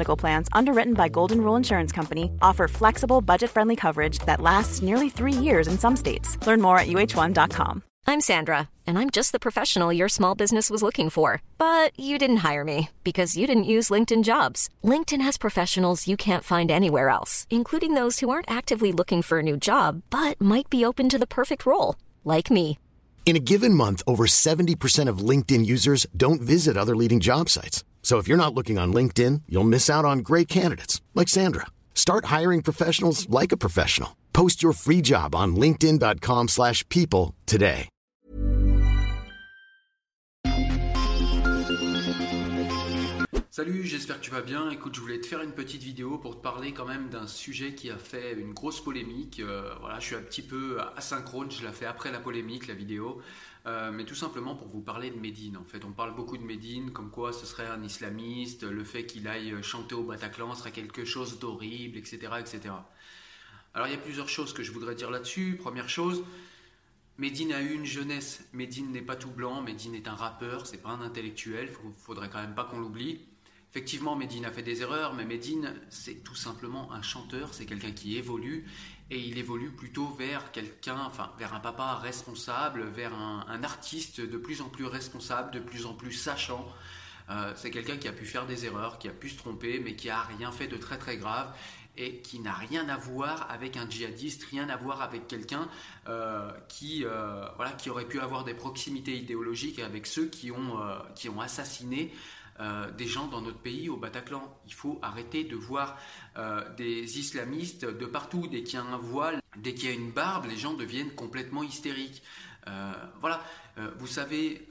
Medical Plans, underwritten by Golden Rule Insurance Company, offer flexible, budget friendly coverage that lasts nearly three years in some states. Learn more at uh1.com. I'm Sandra, and I'm just the professional your small business was looking for. But you didn't hire me because you didn't use LinkedIn jobs. LinkedIn has professionals you can't find anywhere else, including those who aren't actively looking for a new job but might be open to the perfect role, like me. In a given month, over 70% of LinkedIn users don't visit other leading job sites. So if you're not looking on LinkedIn, you'll miss out on great candidates like Sandra. Start hiring professionals like a professional. Post your free job on linkedin.com/people today. Salut, j'espère que tu vas bien. Écoute, je voulais te faire une petite vidéo pour te parler quand même d'un sujet qui a fait une grosse polémique. Euh, voilà, je suis un petit peu asynchrone, je la fais après la polémique, la vidéo. Euh, mais tout simplement pour vous parler de Médine. En fait, on parle beaucoup de Médine, comme quoi ce serait un islamiste, le fait qu'il aille chanter au Bataclan serait quelque chose d'horrible, etc., etc. Alors, il y a plusieurs choses que je voudrais dire là-dessus. Première chose, Médine a eu une jeunesse. Médine n'est pas tout blanc. Médine est un rappeur, c'est pas un intellectuel. Faudrait quand même pas qu'on l'oublie. Effectivement, Médine a fait des erreurs, mais Médine, c'est tout simplement un chanteur, c'est quelqu'un qui évolue, et il évolue plutôt vers quelqu'un, enfin, vers un papa responsable, vers un, artiste de plus en plus responsable, de plus en plus sachant. Euh, c'est quelqu'un qui a pu faire des erreurs, qui a pu se tromper, mais qui a rien fait de très très grave et qui n'a rien à voir avec un djihadiste, rien à voir avec quelqu'un euh, qui, euh, voilà, qui aurait pu avoir des proximités idéologiques avec ceux qui ont, qui ont assassiné euh, des gens dans notre pays au Bataclan. Il faut arrêter de voir euh, des islamistes de partout. Dès qu'il y a un voile, dès qu'il y a une barbe, les gens deviennent complètement hystériques. Euh, voilà, vous savez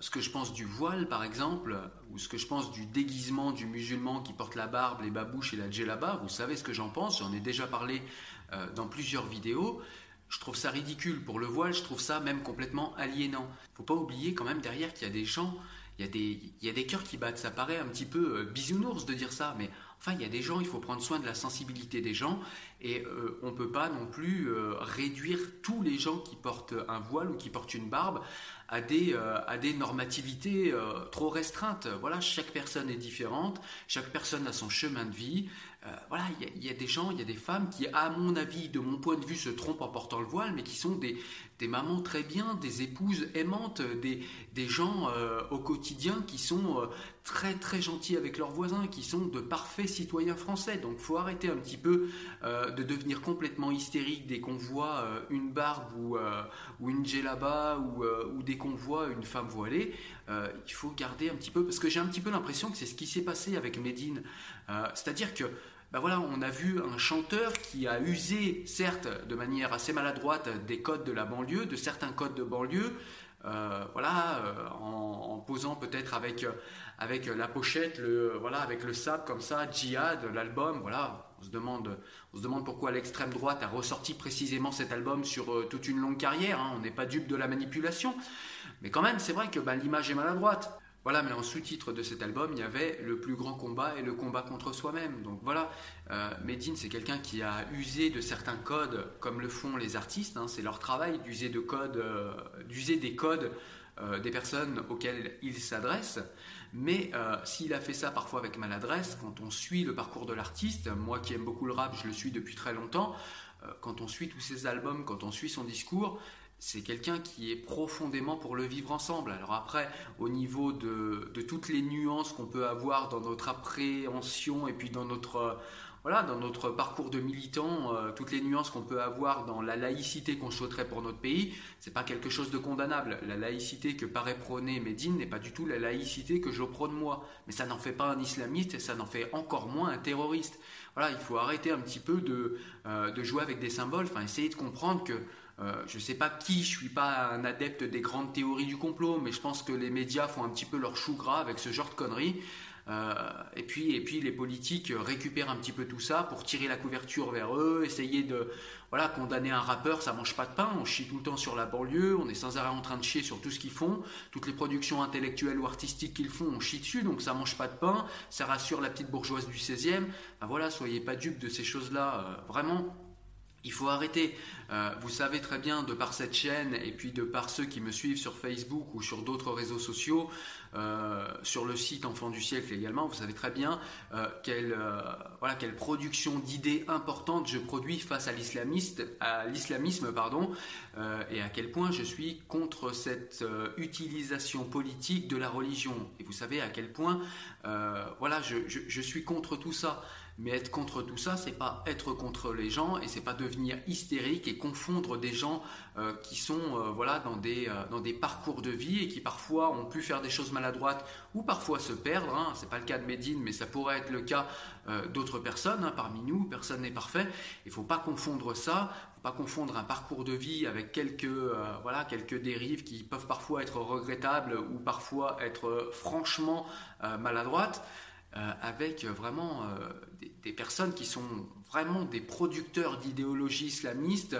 ce que je pense du voile par exemple, ou ce que je pense du déguisement du musulman qui porte la barbe, les babouches et la djellaba. Vous savez ce que j'en pense, j'en ai déjà parlé dans plusieurs vidéos. Je trouve ça ridicule pour le voile, je trouve ça même complètement aliénant. Faut pas oublier quand même derrière qu'il y a des gens, il y a des, il cœurs qui battent. Ça paraît un petit peu euh, bisounours de dire ça, mais enfin il y a des gens, il faut prendre soin de la sensibilité des gens et euh, on peut pas non plus euh, réduire tous les gens qui portent un voile ou qui portent une barbe à des, euh, à des normativités euh, trop restreintes. Voilà, chaque personne est différente, chaque personne a son chemin de vie. Euh, voilà, il y, a- des gens, il y a des femmes qui, à mon avis, de mon point de vue, se trompent en portant le voile, mais qui sont des, des mamans très bien, des épouses aimantes, des, des gens au quotidien qui sont très très gentils avec leurs voisins, qui sont de parfaits citoyens français. Donc faut arrêter un petit peu de devenir complètement hystérique dès qu'on voit une barbe ou, ou une djellaba ou, ou qu'on voit une femme voilée. Euh, il faut garder un petit peu, parce que j'ai un petit peu l'impression que c'est ce qui s'est passé avec Médine. Euh, C'est-à-dire que ben voilà, on a vu un chanteur qui a usé, certes, de manière assez maladroite, des codes de la banlieue, de certains codes de banlieue, euh, voilà, en, posant peut-être avec, avec la pochette, le, voilà, avec le sable comme ça, Djihad, l'album, voilà. On se, demande, pourquoi l'extrême droite a ressorti précisément cet album sur euh, toute une longue carrière. hein. On n'est pas dupe de la manipulation. Mais quand même, c'est vrai que ben, l'image est maladroite. Voilà, mais en sous-titre de cet album, il y avait le plus grand combat et le combat contre soi-même. Donc voilà, euh, Medine, c'est quelqu'un qui a usé de certains codes, comme le font les artistes. hein, c'est leur travail d'user de codes, euh, d'user des codes euh, des personnes auxquelles ils s'adressent. Mais euh, s'il a fait ça parfois avec maladresse, quand on suit le parcours de l'artiste, moi qui aime beaucoup le rap, je le suis depuis très longtemps, euh, quand on suit tous ses albums, quand on suit son discours, c'est quelqu'un qui est profondément pour le vivre ensemble. Alors après, au niveau de, toutes les nuances qu'on peut avoir dans notre appréhension et puis dans notre, voilà, dans notre parcours de militant, euh, toutes les nuances qu'on peut avoir dans la laïcité qu'on souhaiterait pour notre pays, c'est pas quelque chose de condamnable. La laïcité que paraît prôner Médine n'est pas du tout la laïcité que je prône moi. Mais ça n'en fait pas un islamiste et ça n'en fait encore moins un terroriste. Voilà, il faut arrêter un petit peu de, euh, jouer avec des symboles, enfin essayer de comprendre que je ne sais pas qui, je suis pas un adepte des grandes théories du complot, mais je pense que les médias font un petit peu leur chou gras avec ce genre de conneries. Euh, et, puis, et puis les politiques récupèrent un petit peu tout ça pour tirer la couverture vers eux, essayer de voilà, condamner un rappeur, ça mange pas de pain, on chie tout le temps sur la banlieue, on est sans arrêt en train de chier sur tout ce qu'ils font, toutes les productions intellectuelles ou artistiques qu'ils font, on chie dessus, donc ça mange pas de pain, ça rassure la petite bourgeoise du 16e. Ben voilà, soyez pas dupes de ces choses-là, euh, vraiment. Il faut arrêter. Euh, vous savez très bien, de par cette chaîne et puis de par ceux qui me suivent sur Facebook ou sur d'autres réseaux sociaux, euh, sur le site Enfant du siècle également, vous savez très bien euh, quelle production d'idées importantes je produis face à l'islamisme, pardon, et à quel point je suis contre cette utilisation politique de la religion. Et vous savez à quel point, voilà, je suis contre tout ça. Mais être contre tout ça, c'est pas être contre les gens et c'est pas devenir hystérique et confondre des gens euh, qui sont euh, voilà dans des euh, dans des parcours de vie et qui parfois ont pu faire des choses maladroites ou parfois se perdre. Hein. C'est pas le cas de Medine, mais ça pourrait être le cas d'autres personnes hein, parmi nous. Personne n'est parfait. Il faut pas confondre ça. Faut pas confondre un parcours de vie avec quelques voilà quelques dérives qui peuvent parfois être regrettables ou parfois être franchement maladroites. Euh, avec euh, vraiment euh, des, des personnes qui sont vraiment des producteurs d'idéologie islamiste.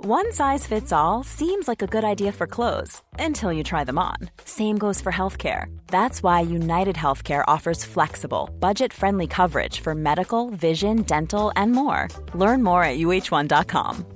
One size fits all seems like a good idea for clothes until you try them on. Same goes for healthcare. That's why United Healthcare offers flexible, budget-friendly coverage for medical, vision, dental, and more. Learn more at uh1.com.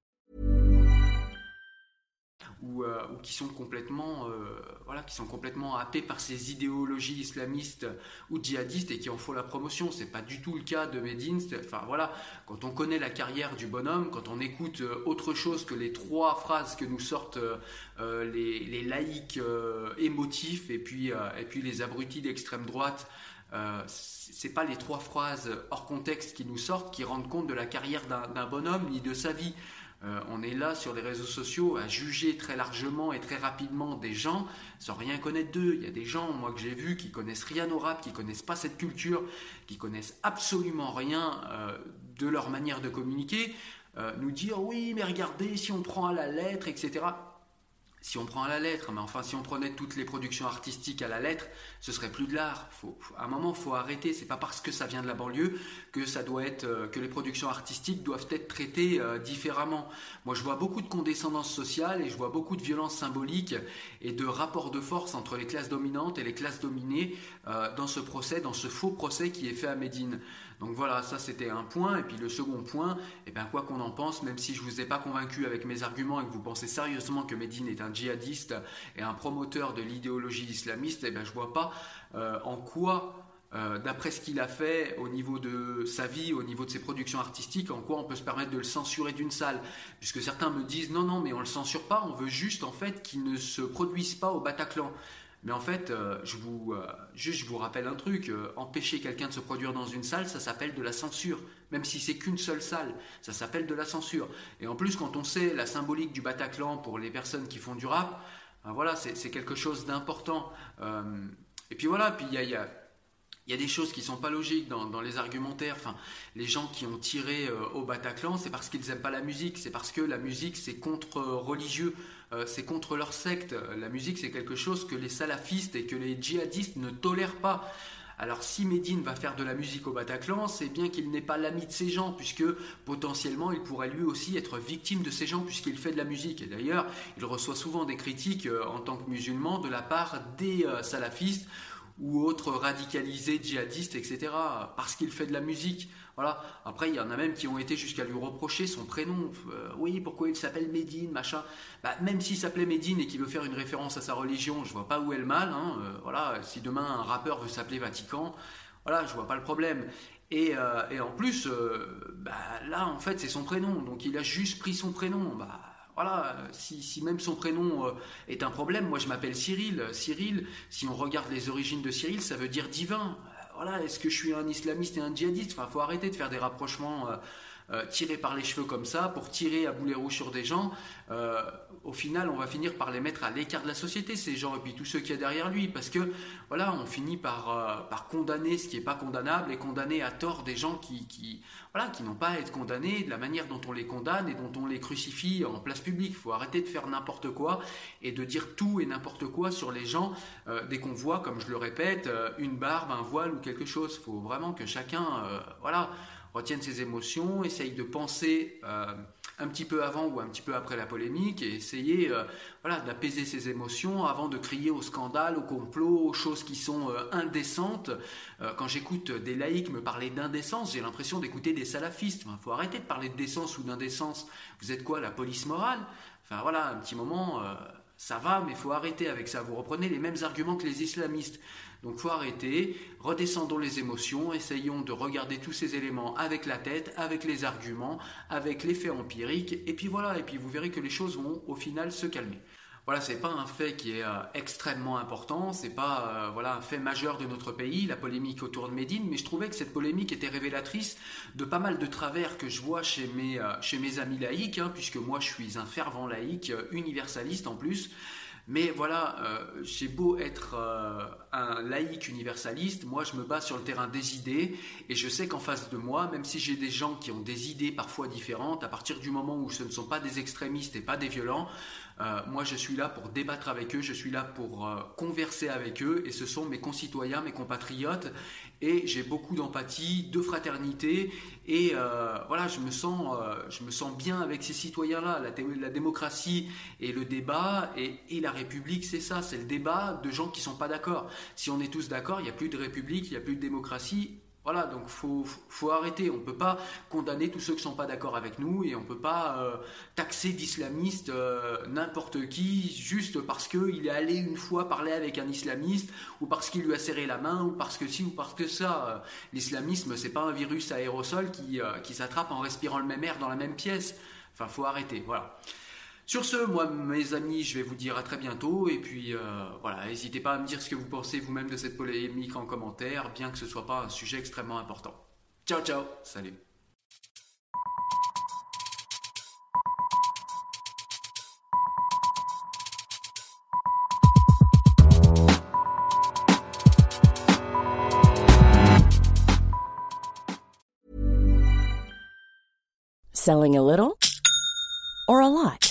Ou qui sont complètement, euh, voilà, qui sont complètement happés par ces idéologies islamistes ou djihadistes et qui en font la promotion. C'est pas du tout le cas de Medine. Enfin voilà, quand on connaît la carrière du bonhomme, quand on écoute euh, autre chose que les trois phrases que nous sortent euh, les, les, laïcs émotifs et puis, et puis les abrutis d'extrême droite. Euh, c'est pas les trois phrases hors contexte qui nous sortent qui rendent compte de la carrière d'un bonhomme ni de sa vie. Euh, on est là sur les réseaux sociaux à juger très largement et très rapidement des gens sans rien connaître d'eux. Il y a des gens, moi que j'ai vus, qui connaissent rien au rap, qui connaissent pas cette culture, qui connaissent absolument rien euh, de leur manière de communiquer, euh, nous dire oui, mais regardez, si on prend à la lettre, etc si on prend à la lettre, mais enfin si on prenait toutes les productions artistiques à la lettre, ce serait plus de l'art. à un moment, faut arrêter. C'est pas parce que ça vient de la banlieue que ça doit être euh, que les productions artistiques doivent être traitées euh, différemment. Moi, je vois beaucoup de condescendance sociale et je vois beaucoup de violence symbolique et de rapport de force entre les classes dominantes et les classes dominées euh, dans ce procès, dans ce faux procès qui est fait à Médine. Donc voilà, ça c'était un point. Et puis le second point, eh bien, quoi qu'on en pense, même si je ne vous ai pas convaincu avec mes arguments et que vous pensez sérieusement que Medine est un djihadiste et un promoteur de l'idéologie islamiste, eh bien, je ne vois pas euh, en quoi euh, d'après ce qu'il a fait au niveau de sa vie, au niveau de ses productions artistiques, en quoi on peut se permettre de le censurer d'une salle. Puisque certains me disent non, non, mais on ne le censure pas, on veut juste en fait qu'il ne se produise pas au Bataclan. Mais en fait, euh, je vous, euh, juste, je vous rappelle un truc, euh, empêcher quelqu'un de se produire dans une salle, ça s'appelle de la censure. Même si c'est qu'une seule salle, ça s'appelle de la censure. Et en plus, quand on sait la symbolique du Bataclan pour les personnes qui font du rap, ben voilà, c'est quelque chose d'important. et puis voilà, puis il y a, y a il y a des choses qui sont pas logiques dans, les argumentaires. Enfin, les gens qui ont tiré au Bataclan, c'est parce qu'ils n'aiment pas la musique. C'est parce que la musique, c'est contre religieux. Euh, c'est contre leur secte. La musique, c'est quelque chose que les salafistes et que les djihadistes ne tolèrent pas. Alors si Médine va faire de la musique au Bataclan, c'est bien qu'il n'est pas l'ami de ces gens, puisque potentiellement il pourrait lui aussi être victime de ces gens, puisqu'il fait de la musique. Et d'ailleurs, il reçoit souvent des critiques euh, en tant que musulman de la part des euh, salafistes ou autres radicalisés djihadistes, etc., parce qu'il fait de la musique. Voilà. Après, il y en a même qui ont été jusqu'à lui reprocher son prénom. Euh, oui, pourquoi il s'appelle Médine, machin. Bah, même s'il s'appelait Médine et qu'il veut faire une référence à sa religion, je vois pas où est le mal. Hein. Euh, voilà. Si demain un rappeur veut s'appeler Vatican, voilà, je vois pas le problème. Et, en plus, bah, là, en fait, c'est son prénom. Donc, il a juste pris son prénom. Bah, voilà, si, si, même son prénom est un problème, moi je m'appelle Cyril. Cyril, si on regarde les origines de Cyril, ça veut dire divin. Voilà, est-ce que je suis un islamiste et un djihadiste? Enfin, faut arrêter de faire des rapprochements euh, tirer par les cheveux comme ça, pour tirer à boulet rouge sur des gens, euh, au final, on va finir par les mettre à l'écart de la société, ces gens, et puis tous ceux qu'il y a derrière lui, parce que, voilà, on finit par, euh, par condamner ce qui n'est pas condamnable et condamner à tort des gens qui, qui voilà, qui n'ont pas à être condamnés de la manière dont on les condamne et dont on les crucifie en place publique. Il faut arrêter de faire n'importe quoi et de dire tout et n'importe quoi sur les gens dès qu'on voit, comme je le répète, une barbe, un voile ou quelque chose. Il faut vraiment que chacun, voilà, retiennent ses émotions, essayent de penser euh, un petit peu avant ou un petit peu après la polémique et essayer euh, voilà, d'apaiser ses émotions avant de crier au scandale, au complot, aux choses qui sont euh, indécentes. quand j'écoute des laïcs me parler d'indécence, j'ai l'impression d'écouter des salafistes. Il faut arrêter de parler de décence ou d'indécence. Vous êtes quoi, la police morale? Enfin voilà, un petit moment ça va, mais il faut arrêter avec ça. Vous reprenez les mêmes arguments que les islamistes. Donc faut arrêter, redescendons les émotions, essayons de regarder tous ces éléments avec la tête, avec les arguments, avec les faits empiriques, et puis voilà, et puis vous verrez que les choses vont au final se calmer. Voilà, c'est pas un fait qui est euh, extrêmement important, c'est pas euh, voilà un fait majeur de notre pays, la polémique autour de Médine, mais je trouvais que cette polémique était révélatrice de pas mal de travers que je vois chez mes euh, amis laïcs, hein, puisque moi je suis un fervent laïc, universaliste en plus. Mais voilà, j'ai beau être un laïc universaliste, moi je me bats sur le terrain des idées et je sais qu'en face de moi, même si j'ai des gens qui ont des idées parfois différentes, à partir du moment où ce ne sont pas des extrémistes et pas des violents, euh, moi, je suis là pour débattre avec eux, je suis là pour euh, converser avec eux, et ce sont mes concitoyens, mes compatriotes, et j'ai beaucoup d'empathie, de fraternité, et euh, voilà, je me sens, je me sens bien avec ces citoyens-là. La, démocratie et le débat, et, et la République, c'est ça, c'est le débat de gens qui ne sont pas d'accord. Si on est tous d'accord, il n'y a plus de République, il n'y a plus de démocratie, voilà, donc faut, faut arrêter. On ne peut pas condamner tous ceux qui ne sont pas d'accord avec nous et on ne peut pas euh, taxer d'islamiste euh, n'importe qui juste parce qu'il est allé une fois parler avec un islamiste ou parce qu'il lui a serré la main ou parce que si ou parce que ça. L'islamisme, c'est pas un virus aérosol qui, euh, qui s'attrape en respirant le même air dans la même pièce. Enfin, faut arrêter. Voilà. Sur ce, moi, mes amis, je vais vous dire à très bientôt. Et puis, euh, voilà, n'hésitez pas à me dire ce que vous pensez vous-même de cette polémique en commentaire, bien que ce ne soit pas un sujet extrêmement important. Ciao, ciao, salut. Selling a little or a lot?